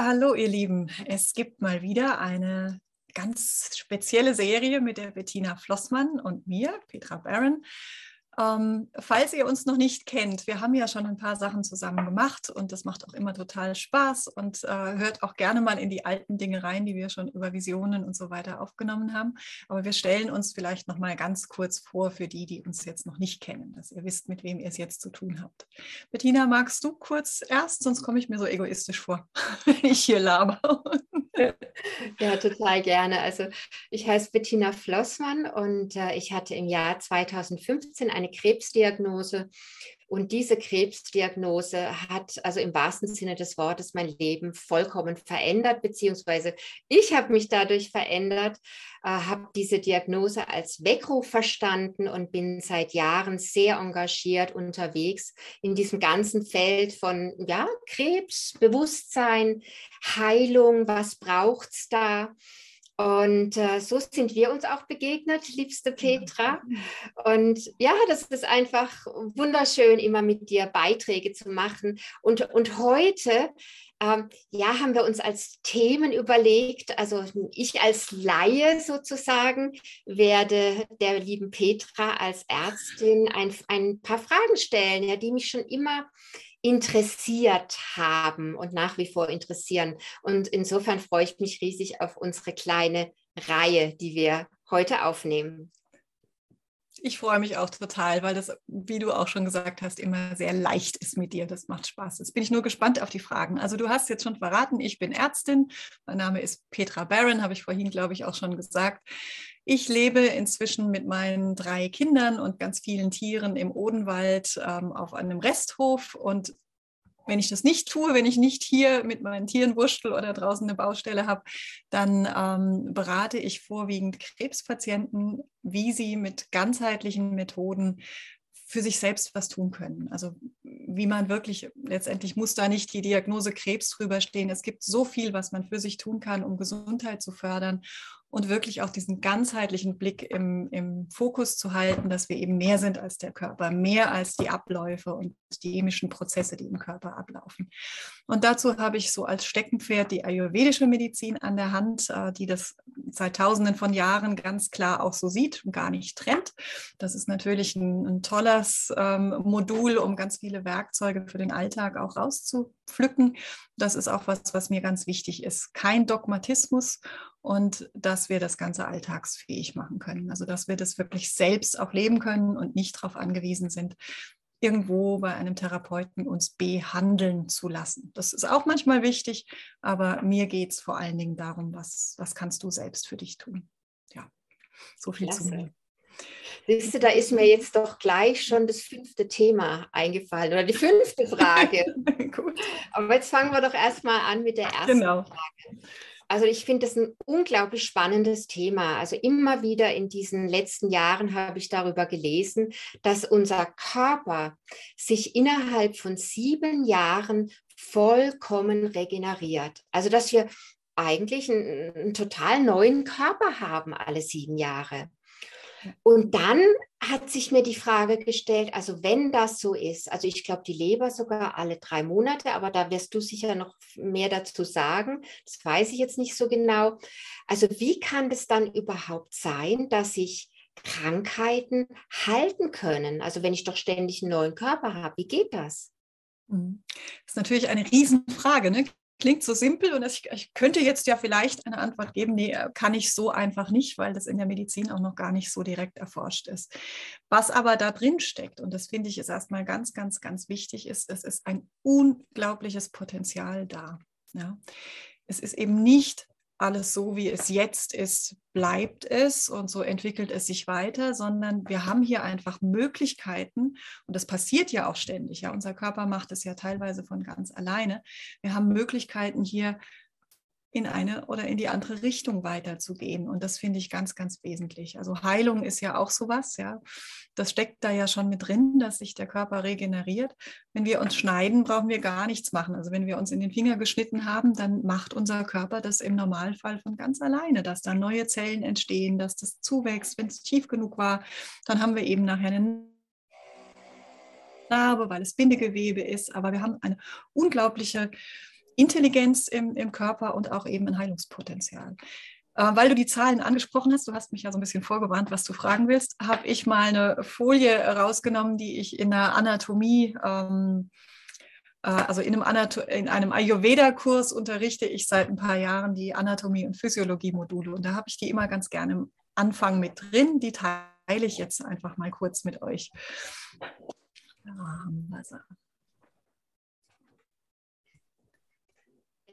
Hallo ihr Lieben. Es gibt mal wieder eine ganz spezielle Serie mit der Bettina Flossmann und mir, Petra Barron. Ähm, falls ihr uns noch nicht kennt, wir haben ja schon ein paar Sachen zusammen gemacht und das macht auch immer total Spaß und äh, hört auch gerne mal in die alten Dinge rein, die wir schon über Visionen und so weiter aufgenommen haben. Aber wir stellen uns vielleicht noch mal ganz kurz vor für die, die uns jetzt noch nicht kennen, dass ihr wisst, mit wem ihr es jetzt zu tun habt. Bettina, magst du kurz erst, sonst komme ich mir so egoistisch vor, wenn ich hier laber. Ja, total gerne. Also ich heiße Bettina Flossmann und äh, ich hatte im Jahr 2015 eine Krebsdiagnose und diese Krebsdiagnose hat also im wahrsten Sinne des Wortes mein Leben vollkommen verändert, beziehungsweise ich habe mich dadurch verändert, äh, habe diese Diagnose als Weckruf verstanden und bin seit Jahren sehr engagiert unterwegs in diesem ganzen Feld von ja, Krebs, Bewusstsein, Heilung, was braucht es da? Und äh, so sind wir uns auch begegnet, liebste Petra. Und ja, das ist einfach wunderschön, immer mit dir Beiträge zu machen. Und, und heute, ähm, ja, haben wir uns als Themen überlegt, also ich als Laie sozusagen werde der lieben Petra als Ärztin ein, ein paar Fragen stellen, ja, die mich schon immer interessiert haben und nach wie vor interessieren. Und insofern freue ich mich riesig auf unsere kleine Reihe, die wir heute aufnehmen. Ich freue mich auch total, weil das, wie du auch schon gesagt hast, immer sehr leicht ist mit dir. Das macht Spaß. Jetzt bin ich nur gespannt auf die Fragen. Also du hast jetzt schon verraten, ich bin Ärztin. Mein Name ist Petra Barron, habe ich vorhin, glaube ich, auch schon gesagt. Ich lebe inzwischen mit meinen drei Kindern und ganz vielen Tieren im Odenwald ähm, auf einem Resthof und wenn ich das nicht tue, wenn ich nicht hier mit meinen Tieren wurschtel oder draußen eine Baustelle habe, dann ähm, berate ich vorwiegend Krebspatienten, wie sie mit ganzheitlichen Methoden für sich selbst was tun können. Also wie man wirklich, letztendlich muss da nicht die Diagnose Krebs drüber stehen. Es gibt so viel, was man für sich tun kann, um Gesundheit zu fördern und wirklich auch diesen ganzheitlichen Blick im, im Fokus zu halten, dass wir eben mehr sind als der Körper, mehr als die Abläufe und die chemischen Prozesse, die im Körper ablaufen. Und dazu habe ich so als Steckenpferd die ayurvedische Medizin an der Hand, äh, die das seit Tausenden von Jahren ganz klar auch so sieht und gar nicht trennt. Das ist natürlich ein, ein tolles ähm, Modul, um ganz viele Werkzeuge für den Alltag auch rauszupflücken. Das ist auch was, was mir ganz wichtig ist. Kein Dogmatismus und dass wir das Ganze alltagsfähig machen können. Also dass wir das wirklich selbst auch leben können und nicht darauf angewiesen sind, irgendwo bei einem Therapeuten uns behandeln zu lassen. Das ist auch manchmal wichtig, aber mir geht es vor allen Dingen darum, was, was kannst du selbst für dich tun. Ja, so viel Klasse. zu mir. Siehst du, da ist mir jetzt doch gleich schon das fünfte Thema eingefallen oder die fünfte Frage. Aber jetzt fangen wir doch erstmal an mit der ersten genau. Frage. Also ich finde das ein unglaublich spannendes Thema. Also immer wieder in diesen letzten Jahren habe ich darüber gelesen, dass unser Körper sich innerhalb von sieben Jahren vollkommen regeneriert. Also dass wir eigentlich einen, einen total neuen Körper haben alle sieben Jahre. Und dann hat sich mir die Frage gestellt, also wenn das so ist, also ich glaube die Leber sogar alle drei Monate, aber da wirst du sicher noch mehr dazu sagen, das weiß ich jetzt nicht so genau. Also wie kann es dann überhaupt sein, dass ich Krankheiten halten können? Also wenn ich doch ständig einen neuen Körper habe, wie geht das? Mhm. Das ist natürlich eine Riesenfrage. Ne? Klingt so simpel und ich, ich, könnte jetzt ja vielleicht eine Antwort geben, nee, äh, kann ich so einfach nicht, weil das in der Medizin auch noch gar nicht so direkt erforscht ist. Was aber da drin steckt, und das finde ich ist erstmal ganz, ganz, ganz wichtig, ist, es ist ein unglaubliches Potenzial da. Ja. Es ist eben nicht alles so, wie es jetzt ist, bleibt es und so entwickelt es sich weiter, sondern wir haben hier einfach Möglichkeiten und das passiert ja auch ständig. Ja, unser Körper macht es ja teilweise von ganz alleine. Wir haben Möglichkeiten hier in eine oder in die andere Richtung weiterzugehen. Und das finde ich ganz, ganz wesentlich. Also Heilung ist ja auch sowas, ja. Das steckt da ja schon mit drin, dass sich der Körper regeneriert. Wenn wir uns schneiden, brauchen wir gar nichts machen. Also wenn wir uns in den Finger geschnitten haben, dann macht unser Körper das im Normalfall von ganz alleine, dass da neue Zellen entstehen, dass das zuwächst. Wenn es tief genug war, dann haben wir eben nachher eine Narbe, weil es Bindegewebe ist. Aber wir haben eine unglaubliche Intelligenz im, im Körper und auch eben ein Heilungspotenzial. Äh, weil du die Zahlen angesprochen hast, du hast mich ja so ein bisschen vorgewarnt, was du fragen willst, habe ich mal eine Folie rausgenommen, die ich in der Anatomie, ähm, äh, also in einem, Anato in einem Ayurveda-Kurs unterrichte ich seit ein paar Jahren die Anatomie- und Physiologie-Module. Und da habe ich die immer ganz gerne im Anfang mit drin. Die teile ich jetzt einfach mal kurz mit euch. Da haben wir sie.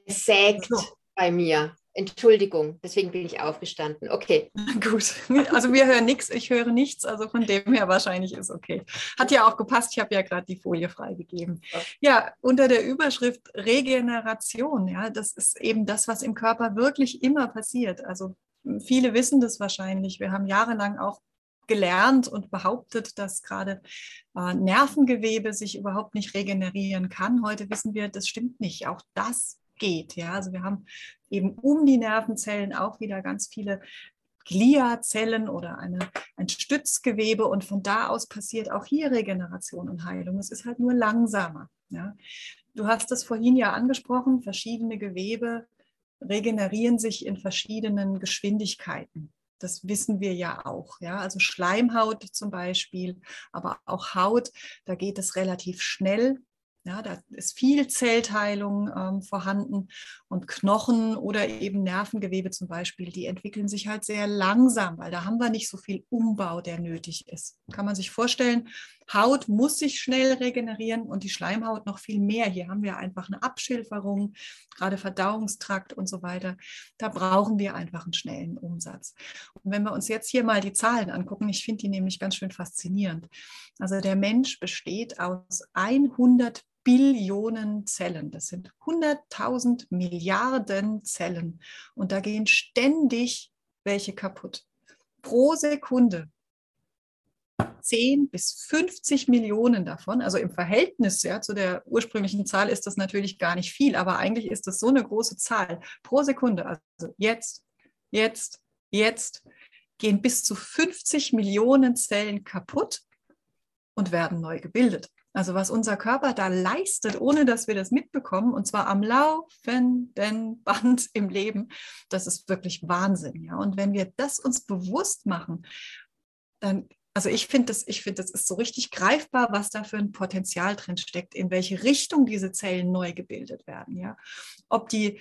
Es sägt so. bei mir. Entschuldigung, deswegen bin ich aufgestanden. Okay. Gut. Also wir hören nichts, ich höre nichts, also von dem her wahrscheinlich ist okay. Hat ja auch gepasst, ich habe ja gerade die Folie freigegeben. Ja, unter der Überschrift Regeneration, ja, das ist eben das, was im Körper wirklich immer passiert. Also viele wissen das wahrscheinlich. Wir haben jahrelang auch gelernt und behauptet, dass gerade äh, Nervengewebe sich überhaupt nicht regenerieren kann. Heute wissen wir, das stimmt nicht. Auch das geht. Ja, also wir haben eben um die Nervenzellen auch wieder ganz viele Gliazellen oder eine, ein Stützgewebe und von da aus passiert auch hier Regeneration und Heilung. Es ist halt nur langsamer. Ja. Du hast es vorhin ja angesprochen, verschiedene Gewebe regenerieren sich in verschiedenen Geschwindigkeiten. Das wissen wir ja auch. Ja? Also Schleimhaut zum Beispiel, aber auch Haut, da geht es relativ schnell. Ja, da ist viel Zellteilung ähm, vorhanden und Knochen oder eben Nervengewebe zum Beispiel, die entwickeln sich halt sehr langsam, weil da haben wir nicht so viel Umbau, der nötig ist. Kann man sich vorstellen, Haut muss sich schnell regenerieren und die Schleimhaut noch viel mehr. Hier haben wir einfach eine Abschilferung, gerade Verdauungstrakt und so weiter. Da brauchen wir einfach einen schnellen Umsatz. Und wenn wir uns jetzt hier mal die Zahlen angucken, ich finde die nämlich ganz schön faszinierend. Also der Mensch besteht aus 100 Billionen Zellen. Das sind 100.000 Milliarden Zellen. Und da gehen ständig welche kaputt. Pro Sekunde 10 bis 50 Millionen davon. Also im Verhältnis ja, zu der ursprünglichen Zahl ist das natürlich gar nicht viel, aber eigentlich ist das so eine große Zahl pro Sekunde. Also jetzt, jetzt, jetzt gehen bis zu 50 Millionen Zellen kaputt und werden neu gebildet. Also was unser Körper da leistet, ohne dass wir das mitbekommen, und zwar am laufenden Band im Leben, das ist wirklich Wahnsinn. Ja? Und wenn wir das uns bewusst machen, dann, also ich finde das, ich finde, das ist so richtig greifbar, was da für ein Potenzial drin steckt, in welche Richtung diese Zellen neu gebildet werden. Ja? Ob die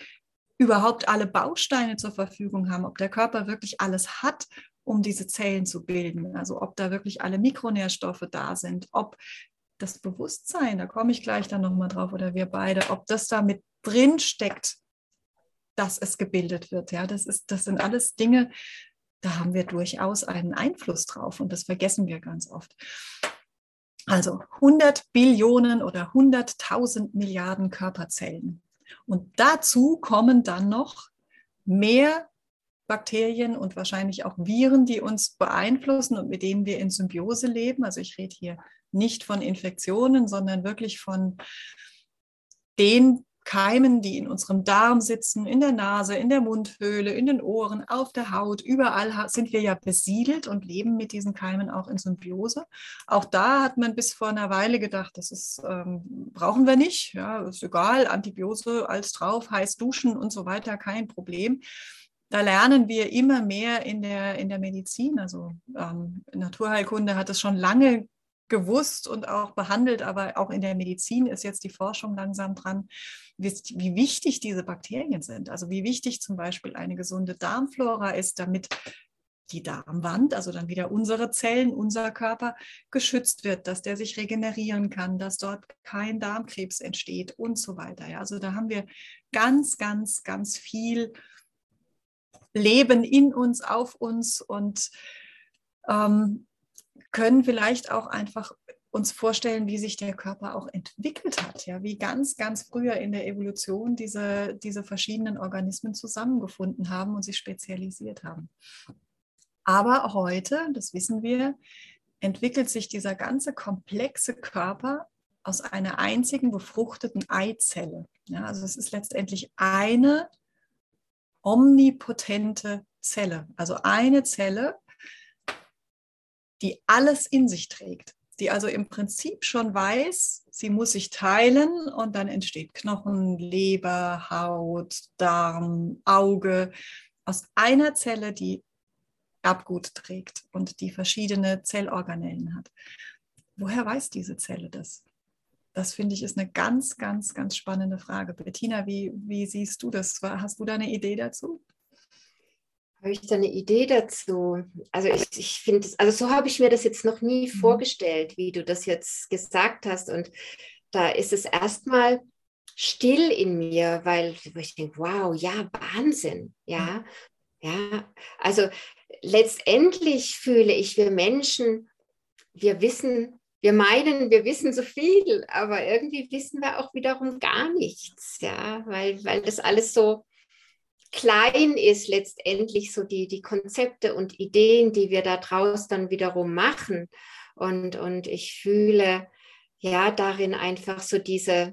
überhaupt alle Bausteine zur Verfügung haben, ob der Körper wirklich alles hat, um diese Zellen zu bilden. Also ob da wirklich alle Mikronährstoffe da sind, ob das Bewusstsein, da komme ich gleich dann nochmal drauf, oder wir beide, ob das da mit drin steckt, dass es gebildet wird. Ja, das, ist, das sind alles Dinge, da haben wir durchaus einen Einfluss drauf und das vergessen wir ganz oft. Also 100 Billionen oder 100.000 Milliarden Körperzellen. Und dazu kommen dann noch mehr Bakterien und wahrscheinlich auch Viren, die uns beeinflussen und mit denen wir in Symbiose leben. Also ich rede hier nicht von Infektionen, sondern wirklich von den Keimen, die in unserem Darm sitzen, in der Nase, in der Mundhöhle, in den Ohren, auf der Haut, überall sind wir ja besiedelt und leben mit diesen Keimen auch in Symbiose. Auch da hat man bis vor einer Weile gedacht, das ist, ähm, brauchen wir nicht, ja, ist egal, Antibiose als drauf, heiß duschen und so weiter, kein Problem. Da lernen wir immer mehr in der, in der Medizin. Also ähm, Naturheilkunde hat es schon lange gewusst und auch behandelt, aber auch in der Medizin ist jetzt die Forschung langsam dran, wie, wichtig diese Bakterien sind. Also wie wichtig zum Beispiel eine gesunde Darmflora ist, damit die Darmwand, also dann wieder unsere Zellen, unser Körper geschützt wird, dass der sich regenerieren kann, dass dort kein Darmkrebs entsteht und so weiter. Ja, also da haben wir ganz, ganz, ganz viel leben in uns, auf uns und ähm, können vielleicht auch einfach uns vorstellen, wie sich der Körper auch entwickelt hat, ja, wie ganz, ganz früher in der Evolution diese, diese verschiedenen Organismen zusammengefunden haben und sich spezialisiert haben. Aber heute, das wissen wir, entwickelt sich dieser ganze komplexe Körper aus einer einzigen befruchteten Eizelle. Ja, also es ist letztendlich eine omnipotente Zelle, also eine Zelle, die alles in sich trägt die also im Prinzip schon weiß, sie muss sich teilen und dann entsteht Knochen, Leber, Haut, Darm, Auge aus einer Zelle, die Erbgut trägt und die verschiedene Zellorganellen hat. Woher weiß diese Zelle das? Das finde ich ist eine ganz, ganz, ganz spannende Frage. Bettina, wie, wie siehst du das? Hast du da eine Idee dazu? Habe ich da eine Idee dazu? Also ich, ich finde, also so habe ich mir das jetzt noch nie mhm. vorgestellt, wie du das jetzt gesagt hast. Und da ist es erstmal still in mir, weil ich denke, wow, ja, Wahnsinn, ja, ja. Also letztendlich fühle ich, wir Menschen, wir wissen, wir meinen, wir wissen so viel, aber irgendwie wissen wir auch wiederum gar nichts, ja, weil, weil das alles so klein ist letztendlich so die, die Konzepte und Ideen, die wir da draus dann wiederum machen. Und, und ich fühle ja darin einfach so diese,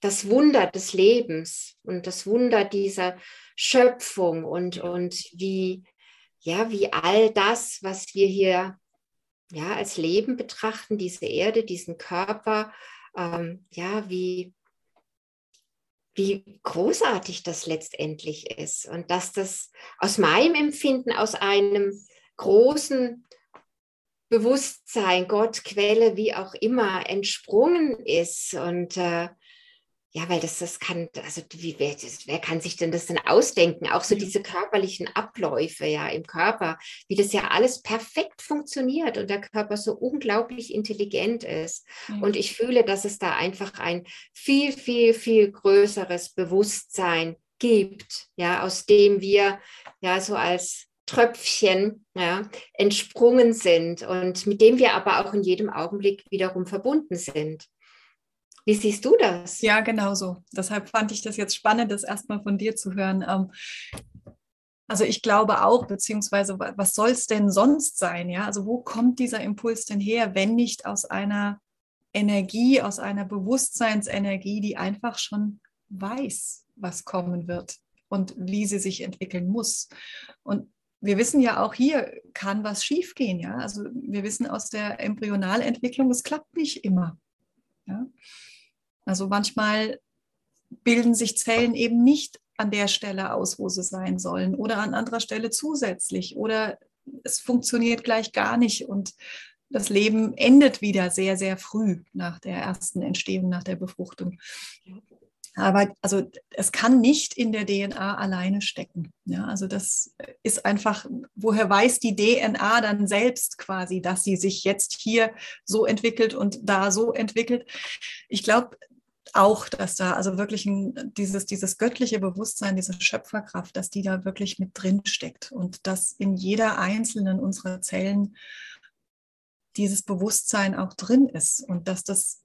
das Wunder des Lebens und das Wunder dieser Schöpfung und, und wie, ja, wie all das, was wir hier ja, als Leben betrachten, diese Erde, diesen Körper, ähm, ja, wie, wie großartig das letztendlich ist und dass das aus meinem Empfinden, aus einem großen Bewusstsein, Gott, Quelle, wie auch immer, entsprungen ist. Und äh, ja, weil das, das kann, also wie, wer, wer kann sich denn das denn ausdenken? Auch so diese körperlichen Abläufe ja im Körper, wie das ja alles perfekt funktioniert und der Körper so unglaublich intelligent ist. Mhm. Und ich fühle, dass es da einfach ein viel, viel, viel größeres Bewusstsein gibt, ja, aus dem wir ja so als Tröpfchen ja, entsprungen sind und mit dem wir aber auch in jedem Augenblick wiederum verbunden sind. Wie siehst du das? Ja, genau so. Deshalb fand ich das jetzt spannend, das erstmal von dir zu hören. Ähm, also ich glaube auch, beziehungsweise was soll es denn sonst sein? Ja, also wo kommt dieser Impuls denn her, wenn nicht aus einer Energie, aus einer Bewusstseinsenergie, die einfach schon weiß, was kommen wird und wie sie sich entwickeln muss. Und wir wissen ja auch hier kann was schiefgehen. Ja, also wir wissen aus der Embryonalentwicklung, es klappt nicht immer. Ja? Also manchmal bilden sich Zellen eben nicht an der Stelle aus, wo sie sein sollen oder an anderer Stelle zusätzlich oder es funktioniert gleich gar nicht und das Leben endet wieder sehr, sehr früh nach der ersten Entstehung, nach der Befruchtung. Aber also es kann nicht in der DNA alleine stecken. Ja, also das ist einfach, woher weiß die DNA dann selbst quasi, dass sie sich jetzt hier so entwickelt und da so entwickelt. Ich glaube, auch, dass da also wirklich ein, dieses, dieses göttliche Bewusstsein, diese Schöpferkraft, dass die da wirklich mit drin steckt und dass in jeder einzelnen unserer Zellen dieses Bewusstsein auch drin ist und dass das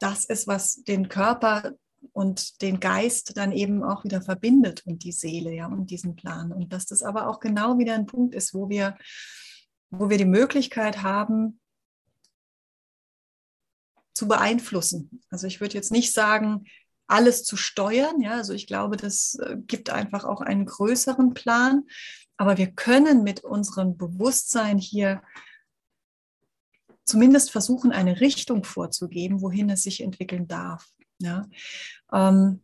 das ist, was den Körper und den Geist dann eben auch wieder verbindet und die Seele, ja, und diesen Plan. Und dass das aber auch genau wieder ein Punkt ist, wo wir, wo wir die Möglichkeit haben, zu beeinflussen. Also ich würde jetzt nicht sagen, alles zu steuern. Ja, also ich glaube, das äh, gibt einfach auch einen größeren Plan. Aber wir können mit unserem Bewusstsein hier zumindest versuchen, eine Richtung vorzugeben, wohin es sich entwickeln darf. Ja. Ähm,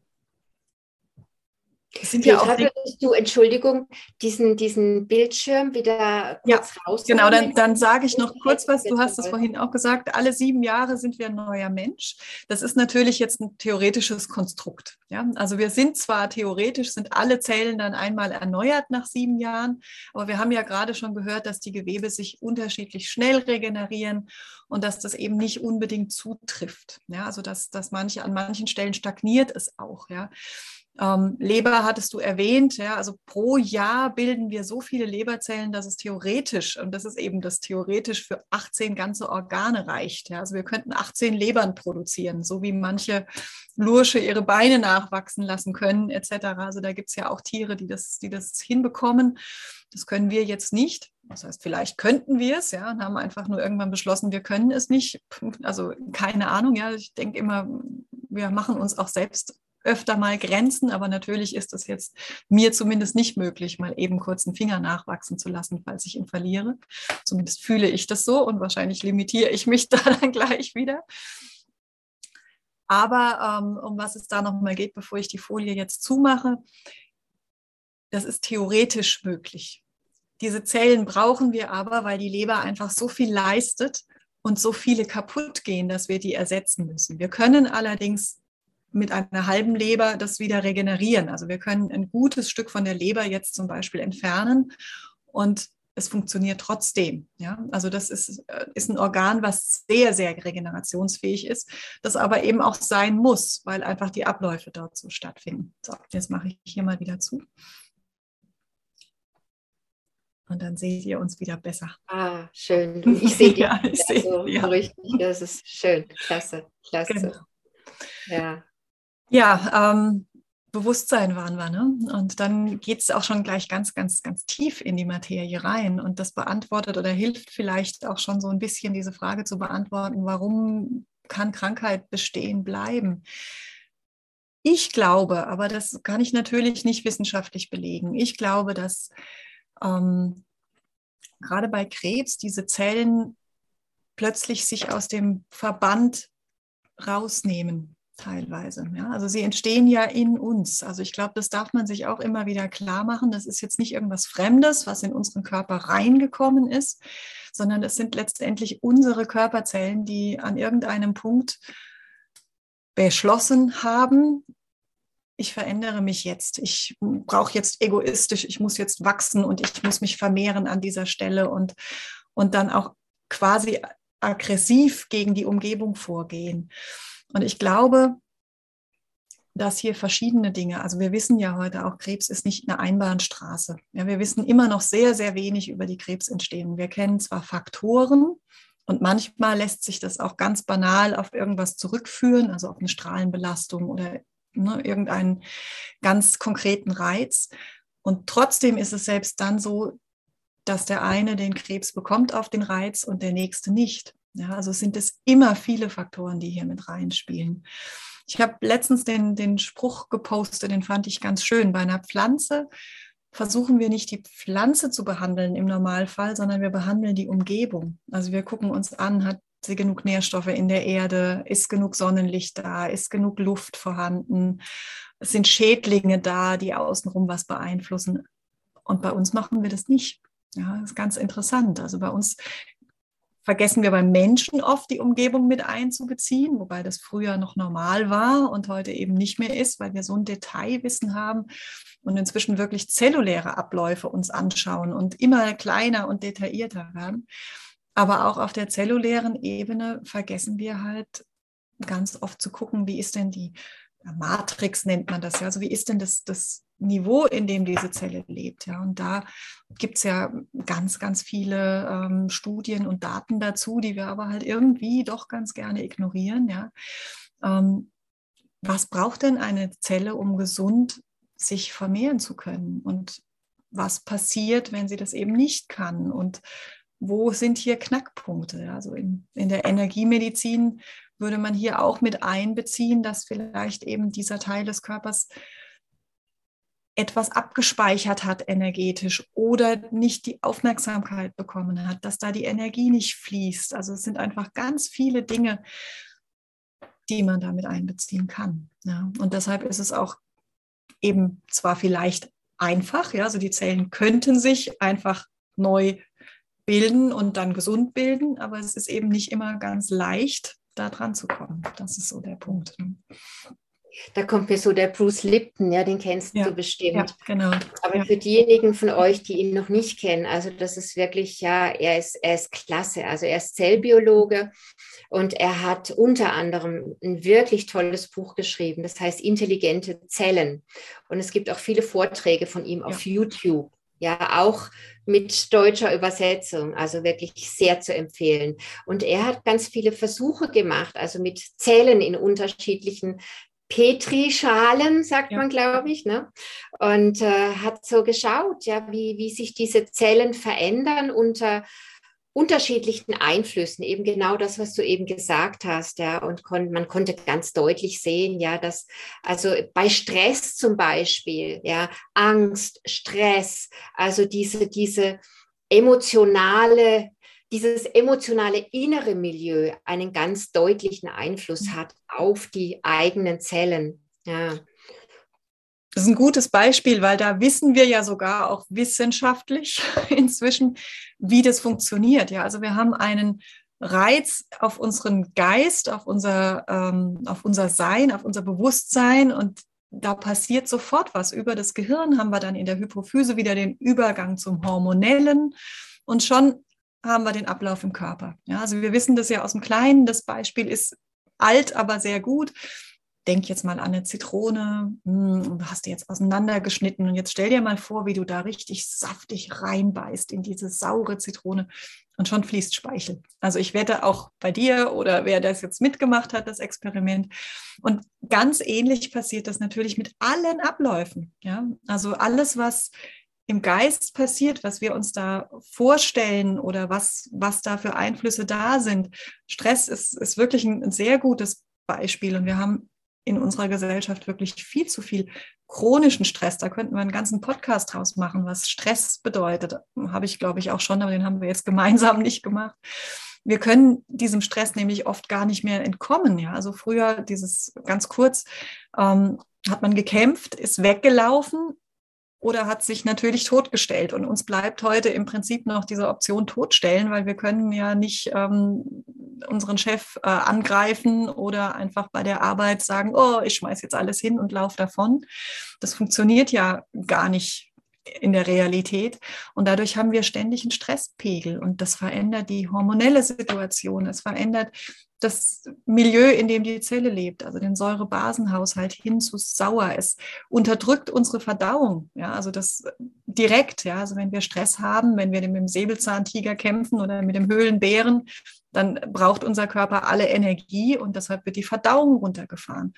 sind ja auch du, Entschuldigung, diesen, diesen Bildschirm wieder kurz ja, raus. Genau, dann, dann sage ich noch kurz was. Du hast es vorhin auch gesagt, alle sieben Jahre sind wir ein neuer Mensch. Das ist natürlich jetzt ein theoretisches Konstrukt. Ja? Also wir sind zwar theoretisch, sind alle Zellen dann einmal erneuert nach sieben Jahren, aber wir haben ja gerade schon gehört, dass die Gewebe sich unterschiedlich schnell regenerieren und dass das eben nicht unbedingt zutrifft. Ja, also dass, dass manche an manchen Stellen stagniert es auch. Ja. Ähm, Leber hattest du erwähnt, ja, also pro Jahr bilden wir so viele Leberzellen, dass es theoretisch, und das ist eben das theoretisch für 18 ganze Organe reicht. Ja. Also wir könnten 18 Lebern produzieren, so wie manche Lursche ihre Beine nachwachsen lassen können, etc. Also da gibt es ja auch Tiere, die das, die das hinbekommen. Das können wir jetzt nicht. Das heißt, vielleicht könnten wir es, ja, und haben einfach nur irgendwann beschlossen, wir können es nicht. Also keine Ahnung, ja. Ich denke immer, wir machen uns auch selbst öfter mal Grenzen, aber natürlich ist es jetzt mir zumindest nicht möglich, mal eben kurz einen Finger nachwachsen zu lassen, falls ich ihn verliere. Zumindest fühle ich das so und wahrscheinlich limitiere ich mich da dann gleich wieder. Aber ähm, um was es da nochmal geht, bevor ich die Folie jetzt zumache, das ist theoretisch möglich. Diese Zellen brauchen wir aber, weil die Leber einfach so viel leistet und so viele kaputt gehen, dass wir die ersetzen müssen. Wir können allerdings mit einer halben Leber das wieder regenerieren. Also wir können ein gutes Stück von der Leber jetzt zum Beispiel entfernen und es funktioniert trotzdem. Ja? Also das ist, äh, ist ein Organ, was sehr, sehr regenerationsfähig ist, das aber eben auch sein muss, weil einfach die Abläufe dort so stattfinden. So, jetzt mache ich hier mal wieder zu. Und dann seht ihr uns wieder besser. Ah, schön. Ich sehe ja, ich sehe ja. richtig. Das ist schön. Klasse, klasse. Genau. Ja. Ja, ähm, Bewusstsein waren wir. Ne? Und dann geht es auch schon gleich ganz, ganz, ganz tief in die Materie rein. Und das beantwortet oder hilft vielleicht auch schon so ein bisschen diese Frage zu beantworten, warum kann Krankheit bestehen bleiben? Ich glaube, aber das kann ich natürlich nicht wissenschaftlich belegen. Ich glaube, dass ähm, gerade bei Krebs diese Zellen plötzlich sich aus dem Verband rausnehmen teilweise. Ja? Also sie entstehen ja in uns. Also ich glaube, das darf man sich auch immer wieder klar machen. Das ist jetzt nicht irgendwas Fremdes, was in unseren Körper reingekommen ist, sondern es sind letztendlich unsere Körperzellen, die an irgendeinem Punkt beschlossen haben, ich verändere mich jetzt. Ich brauche jetzt egoistisch, ich muss jetzt wachsen und ich muss mich vermehren an dieser Stelle und, und dann auch quasi aggressiv gegen die Umgebung vorgehen. Und ich glaube, dass hier verschiedene Dinge, also wir wissen ja heute auch, Krebs ist nicht eine Einbahnstraße. Ja, wir wissen immer noch sehr, sehr wenig über die Krebsentstehung. Wir kennen zwar Faktoren und manchmal lässt sich das auch ganz banal auf irgendwas zurückführen, also auf eine Strahlenbelastung oder ne, irgendeinen ganz konkreten Reiz. Und trotzdem ist es selbst dann so, dass der eine den Krebs bekommt auf den Reiz und der nächste nicht. Ja, also sind es immer viele Faktoren, die hier mit reinspielen. Ich habe letztens den, den Spruch gepostet, den fand ich ganz schön. Bei einer Pflanze versuchen wir nicht die Pflanze zu behandeln im Normalfall, sondern wir behandeln die Umgebung. Also wir gucken uns an, hat sie genug Nährstoffe in der Erde, ist genug Sonnenlicht da, ist genug Luft vorhanden, sind Schädlinge da, die außenrum was beeinflussen. Und bei uns machen wir das nicht. Ja, das ist ganz interessant. Also bei uns vergessen wir beim Menschen oft, die Umgebung mit einzubeziehen, wobei das früher noch normal war und heute eben nicht mehr ist, weil wir so ein Detailwissen haben und inzwischen wirklich zelluläre Abläufe uns anschauen und immer kleiner und detaillierter werden. Aber auch auf der zellulären Ebene vergessen wir halt ganz oft zu gucken, wie ist denn die Matrix nennt man das ja. Also wie ist denn das, das Niveau, in dem diese Zelle lebt. Ja. Und da gibt es ja ganz, ganz viele ähm, Studien und Daten dazu, die wir aber halt irgendwie doch ganz gerne ignorieren. Ja. Ähm, was braucht denn eine Zelle, um gesund sich vermehren zu können? Und was passiert, wenn sie das eben nicht kann? Und wo sind hier Knackpunkte? Also in, in der Energiemedizin würde man hier auch mit einbeziehen, dass vielleicht eben dieser Teil des Körpers etwas abgespeichert hat energetisch oder nicht die Aufmerksamkeit bekommen hat, dass da die Energie nicht fließt. Also es sind einfach ganz viele Dinge, die man damit einbeziehen kann. Ja. Und deshalb ist es auch eben zwar vielleicht einfach, ja, also die Zellen könnten sich einfach neu bilden und dann gesund bilden, aber es ist eben nicht immer ganz leicht, da dran zu kommen. Das ist so der Punkt. Da kommt mir so der Bruce Lipton, ja, den kennst ja, du bestimmt. Ja, genau. Aber ja. für diejenigen von euch, die ihn noch nicht kennen, also das ist wirklich, ja, er ist, er ist klasse. Also er ist Zellbiologe und er hat unter anderem ein wirklich tolles Buch geschrieben, das heißt Intelligente Zellen. Und es gibt auch viele Vorträge von ihm auf YouTube. Ja, auch mit deutscher Übersetzung, also wirklich sehr zu empfehlen. Und er hat ganz viele Versuche gemacht, also mit Zellen in unterschiedlichen Petrischalen, sagt ja. man, glaube ich, ne? und äh, hat so geschaut, ja, wie, wie sich diese Zellen verändern unter unterschiedlichen Einflüssen, eben genau das, was du eben gesagt hast, ja, und kon man konnte ganz deutlich sehen, ja, dass also bei Stress zum Beispiel, ja, Angst, Stress, also diese, diese emotionale dieses emotionale innere Milieu einen ganz deutlichen Einfluss hat auf die eigenen Zellen. Ja. Das ist ein gutes Beispiel, weil da wissen wir ja sogar auch wissenschaftlich inzwischen, wie das funktioniert. Ja, also wir haben einen Reiz auf unseren Geist, auf unser, ähm, auf unser Sein, auf unser Bewusstsein und da passiert sofort was. Über das Gehirn haben wir dann in der Hypophyse wieder den Übergang zum Hormonellen und schon haben wir den Ablauf im Körper. Ja, also wir wissen das ja aus dem Kleinen. Das Beispiel ist alt, aber sehr gut. Denk jetzt mal an eine Zitrone, hm, hast du jetzt auseinandergeschnitten und jetzt stell dir mal vor, wie du da richtig saftig reinbeißt in diese saure Zitrone und schon fließt Speichel. Also ich wette auch bei dir oder wer das jetzt mitgemacht hat, das Experiment. Und ganz ähnlich passiert das natürlich mit allen Abläufen. Ja, also alles, was im Geist passiert, was wir uns da vorstellen oder was, was da für Einflüsse da sind. Stress ist, ist wirklich ein, sehr gutes Beispiel und wir haben in unserer Gesellschaft wirklich viel zu viel chronischen Stress. Da könnten wir einen ganzen Podcast draus machen, was Stress bedeutet. Habe ich, glaube ich, auch schon, aber den haben wir jetzt gemeinsam nicht gemacht. Wir können diesem Stress nämlich oft gar nicht mehr entkommen. Ja, also früher dieses ganz kurz ähm, hat man gekämpft, ist weggelaufen, oder hat sich natürlich totgestellt. Und uns bleibt heute im Prinzip noch diese Option totstellen, weil wir können ja nicht ähm, unseren Chef äh, angreifen oder einfach bei der Arbeit sagen, oh, ich schmeiß jetzt alles hin und laufe davon. Das funktioniert ja gar nicht in der Realität. Und dadurch haben wir ständig einen Stresspegel und das verändert die hormonelle Situation. Es verändert das Milieu, in dem die Zelle lebt, also den Säurebasenhaushalt hin zu sauer. Es unterdrückt unsere Verdauung. Ja, also das direkt. Ja, also wenn wir Stress haben, wenn wir mit dem Säbelzahntiger kämpfen oder mit dem Höhlenbären, dann braucht unser Körper alle Energie und deshalb wird die Verdauung runtergefahren.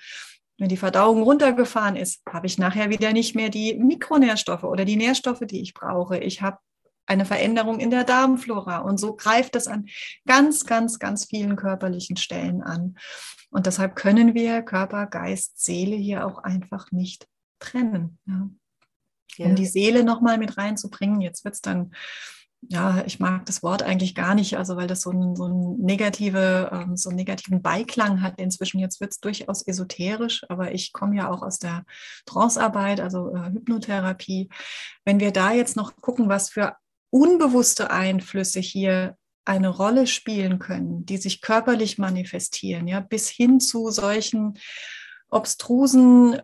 Wenn die Verdauung runtergefahren ist, habe ich nachher wieder nicht mehr die Mikronährstoffe oder die Nährstoffe, die ich brauche. Ich habe eine Veränderung in der Darmflora. Und so greift es an ganz, ganz, ganz vielen körperlichen Stellen an. Und deshalb können wir Körper, Geist, Seele hier auch einfach nicht trennen. Ja. Ja. Um die Seele nochmal mit reinzubringen, jetzt wird es dann ja, ich mag das Wort eigentlich gar nicht, also weil das so einen, so einen, negative, ähm, so einen negativen Beiklang hat inzwischen. Jetzt wird es durchaus esoterisch, aber ich komme ja auch aus der Trancearbeit, also äh, Hypnotherapie. Wenn wir da jetzt noch gucken, was für unbewusste Einflüsse hier eine Rolle spielen können, die sich körperlich manifestieren, ja, bis hin zu solchen obstrusen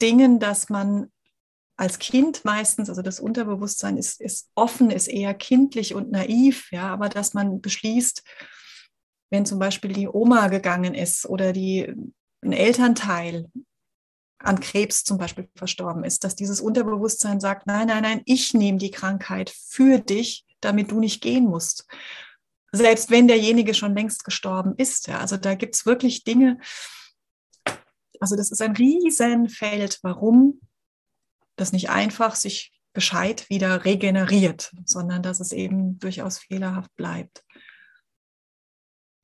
Dingen, dass man als Kind meistens, also das Unterbewusstsein ist, ist offen, ist eher kindlich und naiv, ja, aber dass man beschließt, wenn zum Beispiel die Oma gegangen ist oder die, ein Elternteil, an Krebs zum Beispiel verstorben ist, dass dieses Unterbewusstsein sagt, nein, nein, nein, ich nehme die Krankheit für dich, damit du nicht gehen musst. Selbst wenn derjenige schon längst gestorben ist. Ja. Also da gibt es wirklich Dinge, also das ist ein Riesenfeld, warum das nicht einfach sich gescheit wieder regeneriert, sondern dass es eben durchaus fehlerhaft bleibt.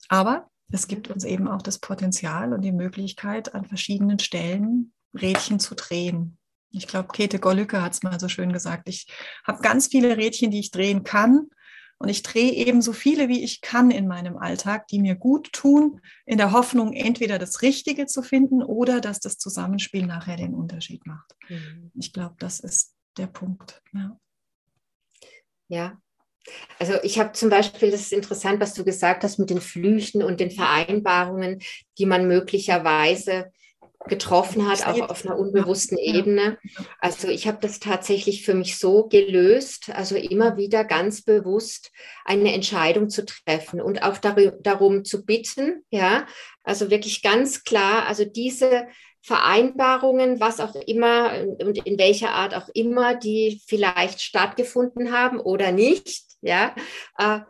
Aber es gibt uns eben auch das Potenzial und die Möglichkeit, an verschiedenen Stellen Rädchen zu drehen. Ich glaube, Käthe Gollücke hat es mal so schön gesagt. Ich habe ganz viele Rädchen, die ich drehen kann. Und ich drehe eben so viele, wie ich kann in meinem Alltag, die mir gut tun, in der Hoffnung, entweder das Richtige zu finden oder dass das Zusammenspiel nachher den Unterschied macht. Mhm. Ich glaube, das ist der Punkt. Ja. ja. Also ich habe zum Beispiel, das ist interessant, was du gesagt hast mit den Flüchen und den Vereinbarungen, die man möglicherweise getroffen hat, auch auf einer unbewussten. Ebene. Also ich habe das tatsächlich für mich so gelöst, also immer wieder ganz bewusst eine Entscheidung zu treffen und auch dar darum zu bitten, ja, also wirklich ganz klar, also diese Vereinbarungen, was auch immer und in welcher Art auch immer, die vielleicht stattgefunden haben oder nicht, ja, äh,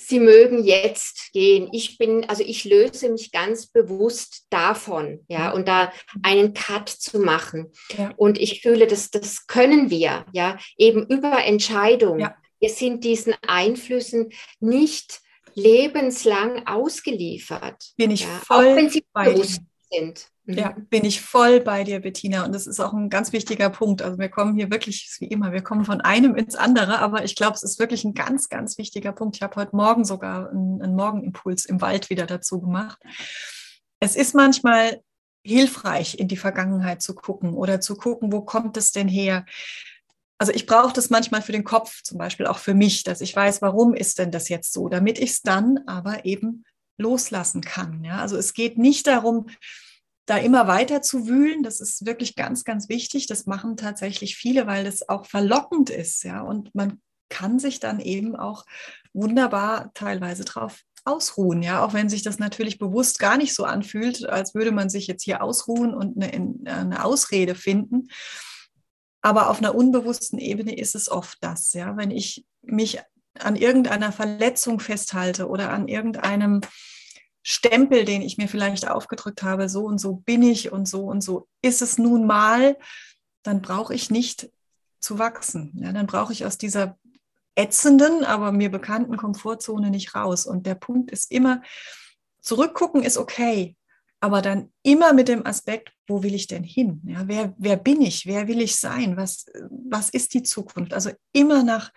Sie mögen jetzt gehen. Ich bin, also ich löse mich ganz bewusst davon, ja, und da einen Cut zu machen. Ja. Und ich fühle, dass das können wir, ja, eben über Entscheidungen. Ja. Wir sind diesen Einflüssen nicht lebenslang ausgeliefert. Bin ich ja, voll auch wenn sie bewusst sind. Ja, mhm. bin ich voll bei dir, Bettina. Und das ist auch ein ganz wichtiger Punkt. Also wir kommen hier wirklich, wie immer, wir kommen von einem ins andere, aber ich glaube, es ist wirklich ein ganz, ganz wichtiger Punkt. Ich habe heute Morgen sogar einen, einen Morgenimpuls im Wald wieder dazu gemacht. Es ist manchmal hilfreich, in die Vergangenheit zu gucken oder zu gucken, wo kommt es denn her? Also ich brauche das manchmal für den Kopf, zum Beispiel auch für mich, dass ich weiß, warum ist denn das jetzt so, damit ich es dann aber eben loslassen kann. Ja? Also es geht nicht darum, da immer weiter zu wühlen, das ist wirklich ganz, ganz wichtig. Das machen tatsächlich viele, weil das auch verlockend ist, ja. Und man kann sich dann eben auch wunderbar teilweise drauf ausruhen, ja, auch wenn sich das natürlich bewusst gar nicht so anfühlt, als würde man sich jetzt hier ausruhen und eine, eine Ausrede finden. Aber auf einer unbewussten Ebene ist es oft das, ja, wenn ich mich an irgendeiner Verletzung festhalte oder an irgendeinem Stempel, den ich mir vielleicht aufgedrückt habe, so und so bin ich und so und so ist es nun mal, dann brauche ich nicht zu wachsen. Ja, dann brauche ich aus dieser ätzenden, aber mir bekannten Komfortzone nicht raus. Und der Punkt ist immer, zurückgucken ist okay, aber dann immer mit dem Aspekt, wo will ich denn hin? Ja, wer, wer bin ich? Wer will ich sein? Was, was ist die Zukunft? Also immer nach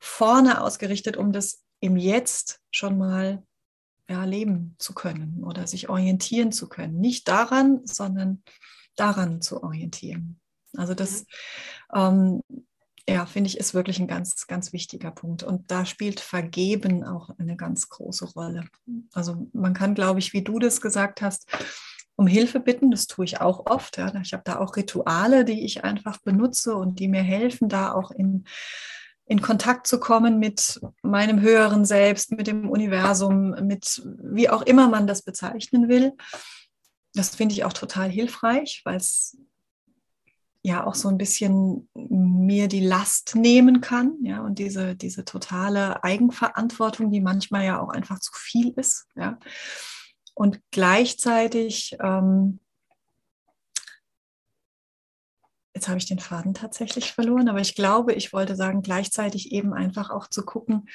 vorne ausgerichtet, um das im Jetzt schon mal ja, leben zu können oder sich orientieren zu können. Nicht daran, sondern daran zu orientieren. Also das, ähm, ja, finde ich, ist wirklich ein ganz, ganz wichtiger Punkt. Und da spielt Vergeben auch eine ganz große Rolle. Also man kann, glaube ich, wie du das gesagt hast, um Hilfe bitten. Das tue ich auch oft. Ja. Ich habe da auch Rituale, die ich einfach benutze und die mir helfen, da auch in in Kontakt zu kommen mit meinem höheren Selbst, mit dem Universum, mit wie auch immer man das bezeichnen will. Das finde ich auch total hilfreich, weil es ja auch so ein bisschen mir die Last nehmen kann, ja, und diese, diese totale Eigenverantwortung, die manchmal ja auch einfach zu viel ist, ja. Und gleichzeitig ähm, Jetzt habe ich den Faden tatsächlich verloren, aber ich glaube, ich wollte sagen, gleichzeitig eben einfach auch zu gucken,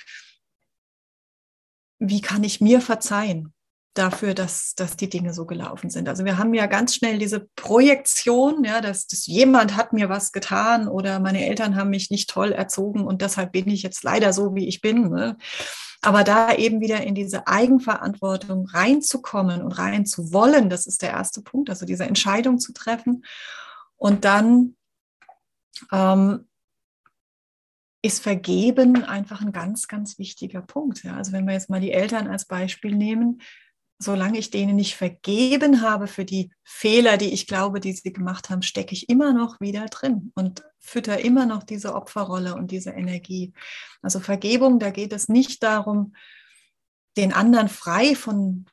wie kann ich mir verzeihen dafür, dass, dass die Dinge so gelaufen sind. Also wir haben ja ganz schnell diese Projektion, ja, dass, dass jemand hat mir was getan oder meine Eltern haben mich nicht toll erzogen und deshalb bin ich jetzt leider so, wie ich bin. Ne? Aber da eben wieder in diese Eigenverantwortung reinzukommen und reinzuwollen, das ist der erste Punkt, also diese Entscheidung zu treffen und dann ähm, ist Vergeben einfach ein ganz, ganz wichtiger Punkt. Ja. Also wenn wir jetzt mal die Eltern als Beispiel nehmen, solange ich denen nicht vergeben habe für die Fehler, die ich glaube, die sie gemacht haben, stecke ich immer noch wieder drin und fütter immer noch diese Opferrolle und diese Energie. Also Vergebung, da geht es nicht darum, den anderen frei von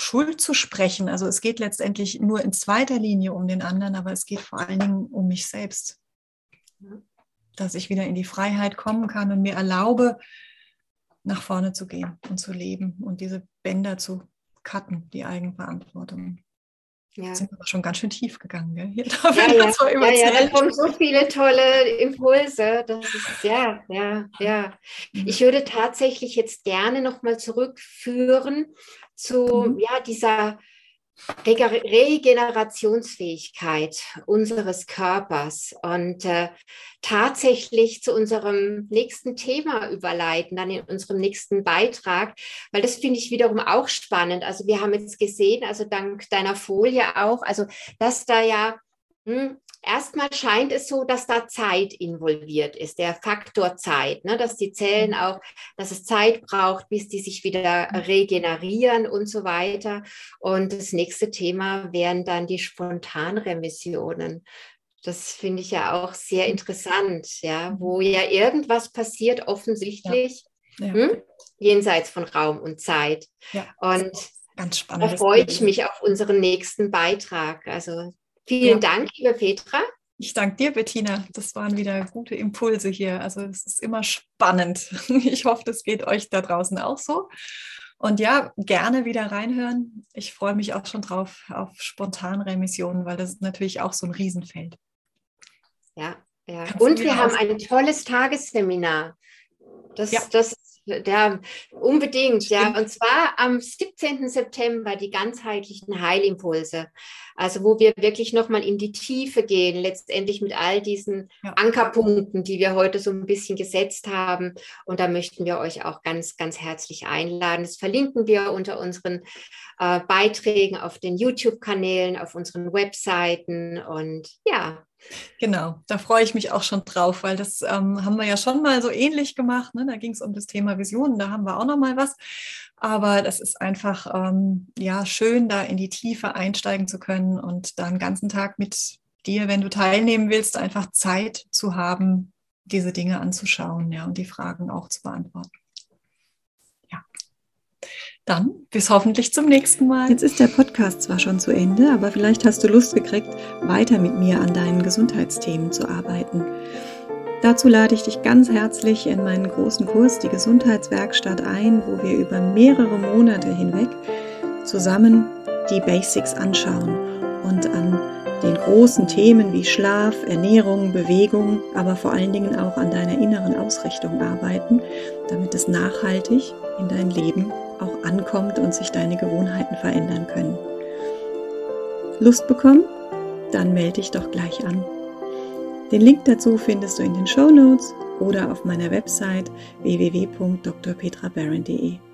Schuld zu sprechen. Also es geht letztendlich nur in zweiter Linie um den anderen, aber es geht vor allen Dingen um mich selbst. Dass ich wieder in die Freiheit kommen kann und mir erlaube, nach vorne zu gehen und zu leben und diese Bänder zu cutten, die Eigenverantwortung. Ja. Sind aber schon ganz schön tief gegangen, gell? Hier darf ja, ja. So ja, ja, da kommen so viele tolle Impulse. Das ist ja, ja, ja. Mhm. Ich würde tatsächlich jetzt gerne nochmal zurückführen zu mhm. ja, dieser Regenerationsfähigkeit unseres Körpers und äh, tatsächlich zu unserem nächsten Thema überleiten, dann in unserem nächsten Beitrag, weil das finde ich wiederum auch spannend. Also wir haben jetzt gesehen, also dank deiner Folie auch, also dass da ja Hm, erstmal scheint es so, dass da Zeit involviert ist, der Faktor Zeit, ne? dass die Zellen auch, dass es Zeit braucht, bis die sich wieder regenerieren und so weiter. Und das nächste Thema wären dann die Spontanremissionen. Das finde ich ja auch sehr interessant, ja, wo ja irgendwas passiert offensichtlich ja. Ja. Hm? jenseits von Raum und Zeit. Ja. Und. Da freue ich mich auf unseren nächsten Beitrag. Also vielen Dank, liebe Petra. Ich danke dir, Bettina. Das waren wieder gute Impulse hier. Also es ist immer spannend. Ich hoffe, das geht euch da draußen auch so. Und ja, gerne wieder reinhören. Ich freue mich auch schon drauf auf Spontanremissionen, weil das ist natürlich auch so ein Riesenfeld. Ja, ja. Und wir haben ein tolles Tagesseminar. Das, ja. das ja, unbedingt, ja. Und zwar am 17. September die ganzheitlichen Heilimpulse. Also wo wir wirklich nochmal in die Tiefe gehen, letztendlich mit all diesen ja. Ankerpunkten, die wir heute so ein bisschen gesetzt haben. Und da möchten wir euch auch ganz, ganz herzlich einladen. Das verlinken wir unter unseren äh, Beiträgen auf den YouTube-Kanälen, auf unseren Webseiten. Und ja, Genau, da freue ich mich auch schon drauf, weil das ähm, haben wir ja schon mal so ähnlich gemacht. Ne? Da ging es um das Thema Visionen, da haben wir auch noch mal was. Aber das ist einfach ähm, ja schön, da in die Tiefe einsteigen zu können und da einen ganzen Tag mit dir, wenn du teilnehmen willst, einfach Zeit zu haben, diese Dinge anzuschauen, ja, und die Fragen auch zu beantworten. Dann bis hoffentlich zum nächsten Mal. Jetzt ist der Podcast zwar schon zu Ende, aber vielleicht hast du Lust gekriegt, weiter mit mir an deinen Gesundheitsthemen zu arbeiten. Dazu lade ich dich ganz herzlich in meinen großen Kurs, die Gesundheitswerkstatt, ein, wo wir über mehrere Monate hinweg zusammen die Basics anschauen und an den großen Themen wie Schlaf, Ernährung, Bewegung, aber vor allen Dingen auch an deiner inneren Ausrichtung arbeiten, damit es nachhaltig in dein Leben auch ankommt und sich deine Gewohnheiten verändern können. Lust bekommen? Dann melde dich doch gleich an. Den Link dazu findest du in den Show Notes oder auf meiner Website www.drpetrabaron.de.